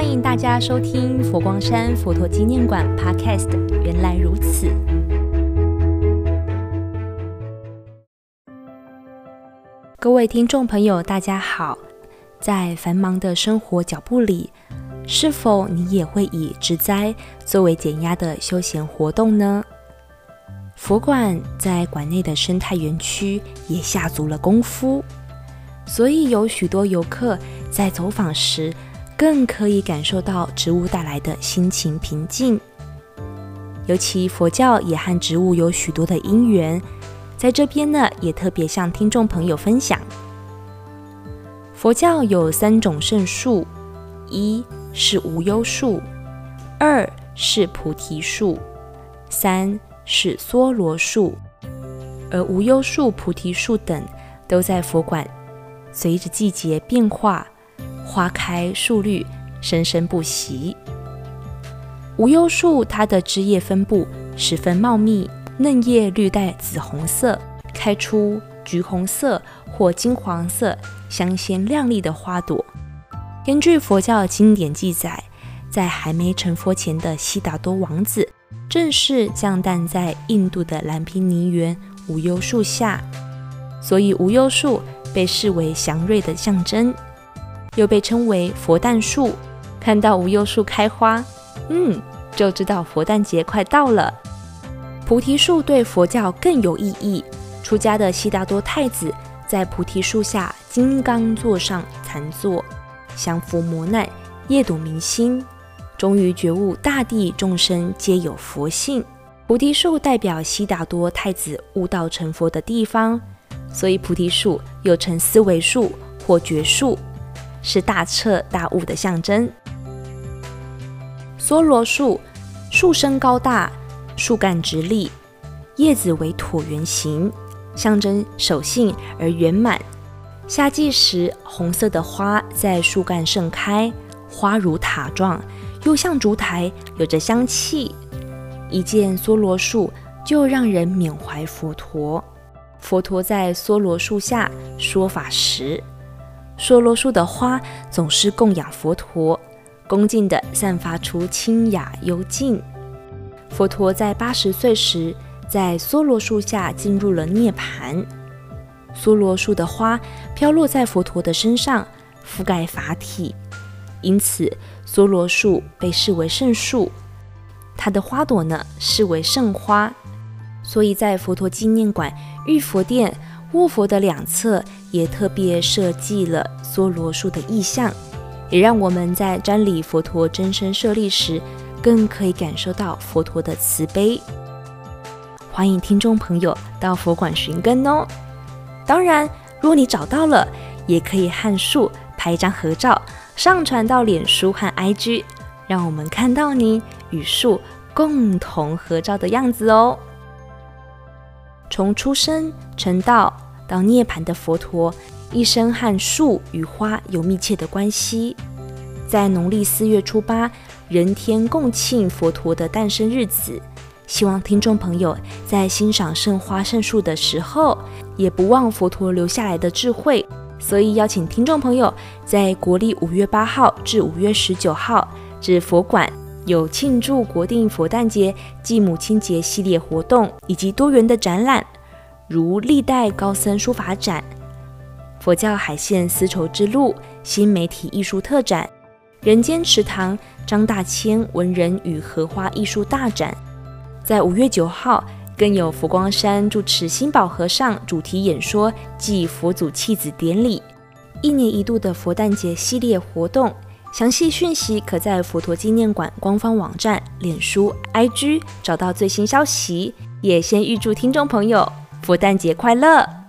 欢迎大家收听佛光山佛陀纪念馆 Podcast。原来如此，各位听众朋友，大家好。在繁忙的生活脚步里，是否你也会以植栽作为减压的休闲活动呢？佛馆在馆内的生态园区也下足了功夫，所以有许多游客在走访时，更可以感受到植物带来的心情平静。尤其佛教也和植物有许多的因缘，在这边呢，也特别向听众朋友分享。佛教有三种圣树，一是无忧树，二是菩提树，三是娑罗树。而无忧树、菩提树等都在佛馆，随着季节变化。花开树绿，生生不息。无忧树它的枝叶分布十分茂密，嫩叶绿带紫红色，开出橘红色或金黄色香鲜亮丽的花朵。根据佛教经典记载，在还没成佛前的悉达多王子，正是降诞在印度的兰毗尼园无忧树下，所以无忧树被视为祥瑞的象征。又被称为佛诞树，看到无忧树开花，嗯，就知道佛诞节快到了。菩提树对佛教更有意义。出家的悉达多太子在菩提树下金刚座上禅坐，降伏磨难，夜睹明星，终于觉悟大地众生皆有佛性。菩提树代表悉达多太子悟道成佛的地方，所以菩提树又称思维树或觉树。是大彻大悟的象征。娑罗树，树身高大，树干直立，叶子为椭圆形，象征守信而圆满。夏季时，红色的花在树干盛开，花如塔状，又像烛台，有着香气。一见娑罗树，就让人缅怀佛陀。佛陀在娑罗树下说法时。娑罗树的花总是供养佛陀，恭敬地散发出清雅幽静。佛陀在八十岁时，在娑罗树下进入了涅槃。娑罗树的花飘落在佛陀的身上，覆盖法体，因此娑罗树被视为圣树。它的花朵呢，视为圣花，所以在佛陀纪念馆玉佛殿。卧佛的两侧也特别设计了娑罗树的意象，也让我们在瞻礼佛陀真身舍利时，更可以感受到佛陀的慈悲。欢迎听众朋友到佛馆寻根哦。当然，如果你找到了，也可以和树拍一张合照，上传到脸书和 IG，让我们看到你与树共同合照的样子哦。从出生成道到涅槃的佛陀，一生和树与花有密切的关系。在农历四月初八，人天共庆佛陀的诞生日子，希望听众朋友在欣赏圣花圣树的时候，也不忘佛陀留下来的智慧。所以邀请听众朋友在国历五月八号至五月十九号至佛馆有庆祝国定佛诞节暨母亲节系列活动，以及多元的展览。如历代高僧书法展、佛教海线丝绸之路新媒体艺术特展、人间池塘张大千文人与荷花艺术大展，在五月九号更有佛光山住持心宝和尚主题演说暨佛祖弃子典礼，一年一度的佛诞节系列活动，详细讯息可在佛陀纪念馆官方网站、脸书、IG 找到最新消息，也先预祝听众朋友。佛诞节快乐！